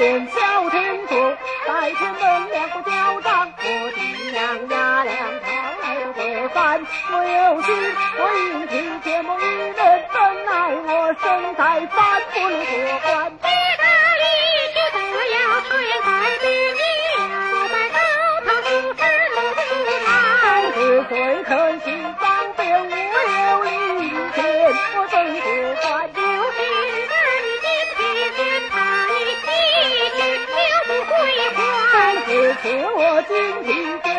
天小天主，白天门两个交战，我爹娘呀两头来了个饭，我有心我一听结盟一人，怎奈我身在凡不能做官。可我今提